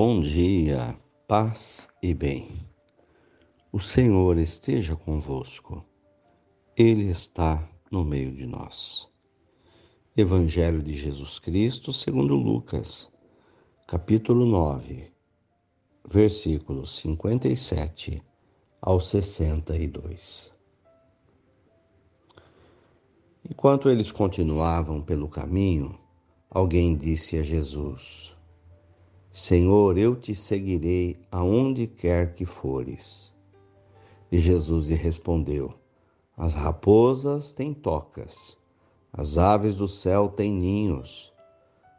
Bom dia, paz e bem. O Senhor esteja convosco, Ele está no meio de nós. Evangelho de Jesus Cristo, segundo Lucas, capítulo 9, versículos 57 ao 62. Enquanto eles continuavam pelo caminho, alguém disse a Jesus: Senhor, eu te seguirei aonde quer que fores. E Jesus lhe respondeu: As raposas têm tocas, as aves do céu têm ninhos,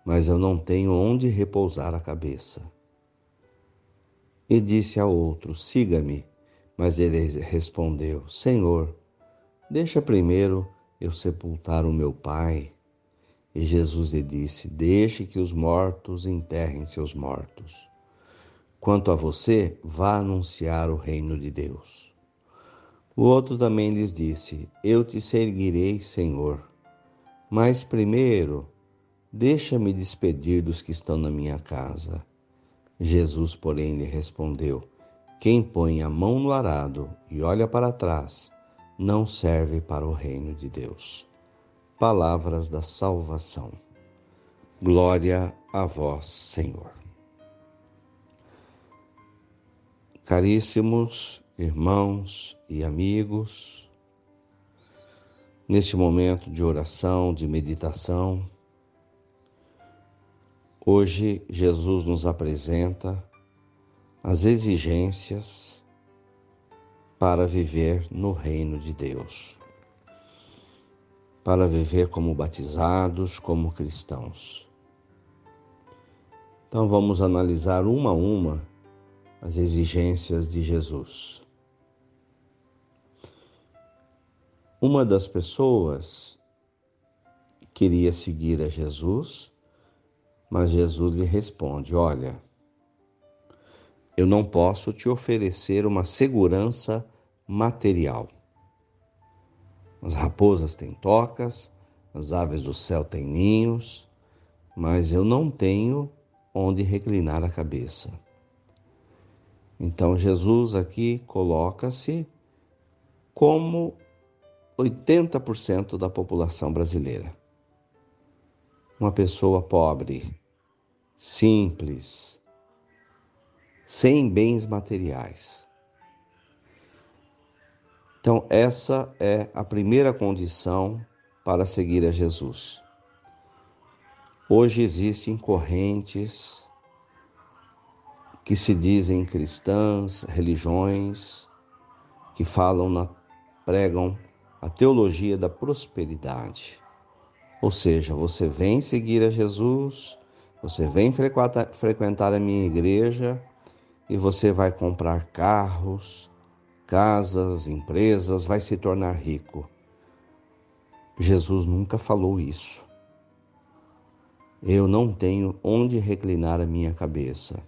mas eu não tenho onde repousar a cabeça. E disse ao outro: Siga-me. Mas ele respondeu: Senhor, deixa primeiro eu sepultar o meu pai. E Jesus lhe disse: Deixe que os mortos enterrem seus mortos. Quanto a você, vá anunciar o reino de Deus. O outro também lhes disse: Eu te seguirei, Senhor. Mas primeiro, deixa-me despedir dos que estão na minha casa. Jesus, porém, lhe respondeu: Quem põe a mão no arado e olha para trás, não serve para o reino de Deus palavras da salvação. Glória a vós, Senhor. Caríssimos irmãos e amigos, neste momento de oração, de meditação, hoje Jesus nos apresenta as exigências para viver no reino de Deus para viver como batizados, como cristãos. Então vamos analisar uma a uma as exigências de Jesus. Uma das pessoas queria seguir a Jesus, mas Jesus lhe responde: Olha, eu não posso te oferecer uma segurança material. As raposas têm tocas, as aves do céu têm ninhos, mas eu não tenho onde reclinar a cabeça. Então Jesus aqui coloca-se como 80% da população brasileira. Uma pessoa pobre, simples, sem bens materiais. Então, essa é a primeira condição para seguir a Jesus. Hoje existem correntes que se dizem cristãs, religiões, que falam, na, pregam a teologia da prosperidade. Ou seja, você vem seguir a Jesus, você vem frequentar a minha igreja e você vai comprar carros, casas, empresas, vai se tornar rico. Jesus nunca falou isso. Eu não tenho onde reclinar a minha cabeça.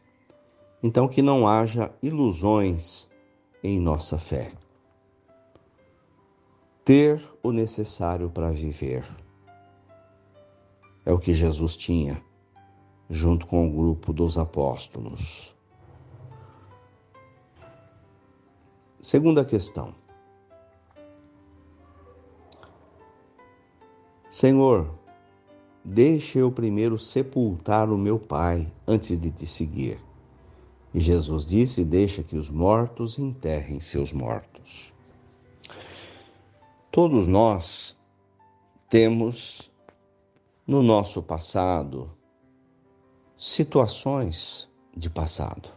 Então, que não haja ilusões em nossa fé. Ter o necessário para viver. É o que Jesus tinha, junto com o grupo dos apóstolos. Segunda questão. Senhor, deixe eu primeiro sepultar o meu pai antes de te seguir. E Jesus disse: Deixa que os mortos enterrem seus mortos. Todos nós temos no nosso passado situações de passado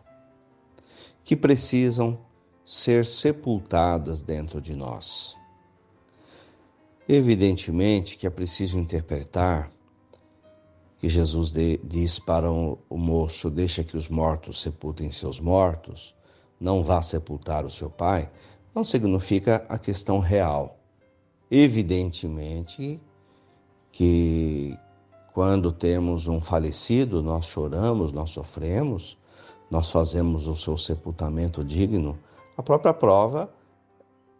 que precisam ser sepultadas dentro de nós. Evidentemente que é preciso interpretar que Jesus de, diz para o, o moço: Deixa que os mortos sepultem seus mortos, não vá sepultar o seu pai, não significa a questão real. Evidentemente que quando temos um falecido, nós choramos, nós sofremos, nós fazemos o seu sepultamento digno, a própria prova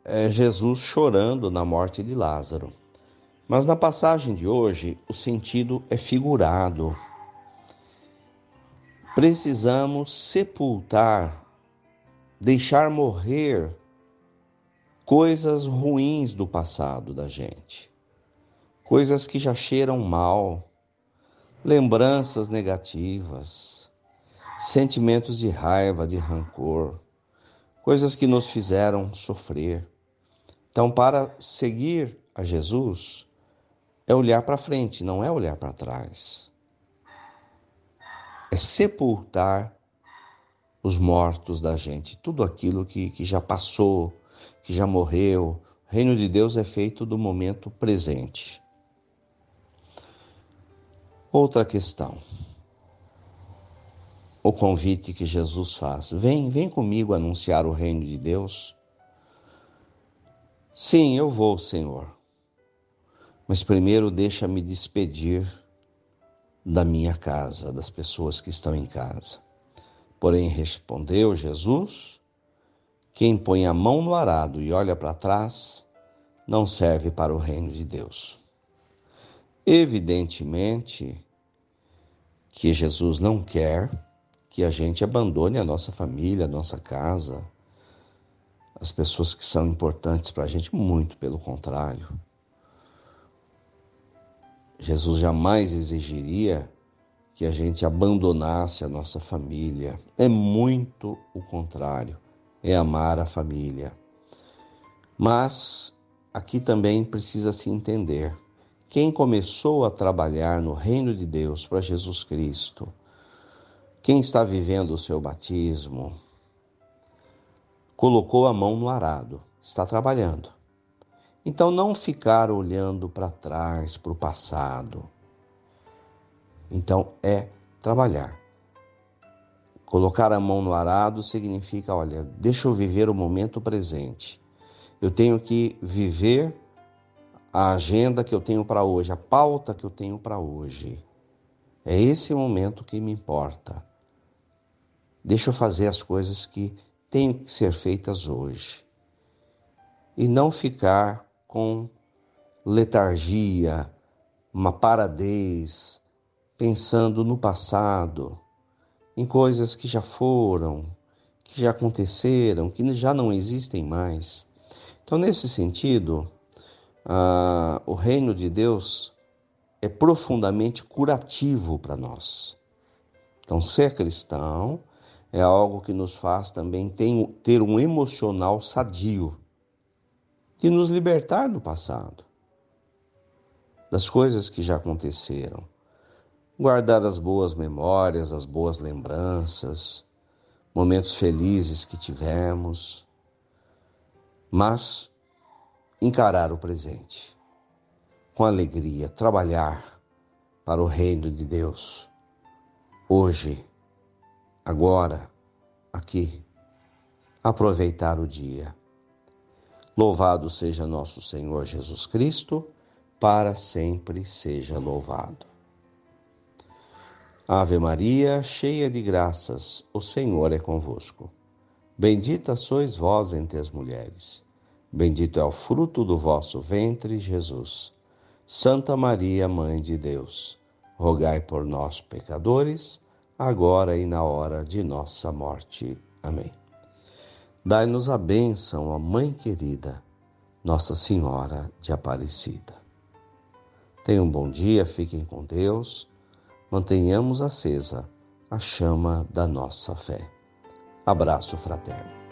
é Jesus chorando na morte de Lázaro. Mas na passagem de hoje, o sentido é figurado. precisamos sepultar, deixar morrer coisas ruins do passado da gente, coisas que já cheiram mal, lembranças negativas, sentimentos de raiva, de rancor, coisas que nos fizeram sofrer. Então, para seguir a Jesus, é olhar para frente, não é olhar para trás é sepultar os mortos da gente, tudo aquilo que, que já passou, que já morreu. O reino de Deus é feito do momento presente. Outra questão. O convite que Jesus faz. Vem, vem comigo anunciar o reino de Deus. Sim, eu vou, Senhor. Mas primeiro deixa-me despedir da minha casa, das pessoas que estão em casa. Porém, respondeu Jesus: Quem põe a mão no arado e olha para trás, não serve para o reino de Deus. Evidentemente que Jesus não quer que a gente abandone a nossa família, a nossa casa, as pessoas que são importantes para a gente, muito pelo contrário. Jesus jamais exigiria que a gente abandonasse a nossa família. É muito o contrário, é amar a família. Mas aqui também precisa se entender: quem começou a trabalhar no reino de Deus para Jesus Cristo, quem está vivendo o seu batismo, colocou a mão no arado, está trabalhando. Então, não ficar olhando para trás, para o passado. Então, é trabalhar. Colocar a mão no arado significa: olha, deixa eu viver o momento presente. Eu tenho que viver a agenda que eu tenho para hoje, a pauta que eu tenho para hoje. É esse momento que me importa. Deixa eu fazer as coisas que têm que ser feitas hoje. E não ficar com letargia, uma paradez, pensando no passado, em coisas que já foram, que já aconteceram, que já não existem mais. Então, nesse sentido, ah, o reino de Deus é profundamente curativo para nós. Então, ser cristão é algo que nos faz também ter um emocional sadio de nos libertar do passado, das coisas que já aconteceram, guardar as boas memórias, as boas lembranças, momentos felizes que tivemos, mas encarar o presente com alegria, trabalhar para o reino de Deus, hoje, agora, aqui, aproveitar o dia Louvado seja nosso Senhor Jesus Cristo, para sempre seja louvado. Ave Maria, cheia de graças, o Senhor é convosco. Bendita sois vós entre as mulheres. Bendito é o fruto do vosso ventre, Jesus. Santa Maria, Mãe de Deus, rogai por nós, pecadores, agora e na hora de nossa morte. Amém. Dai-nos a bênção, ó Mãe querida, Nossa Senhora de Aparecida. Tenham um bom dia, fiquem com Deus, mantenhamos acesa a chama da nossa fé. Abraço fraterno.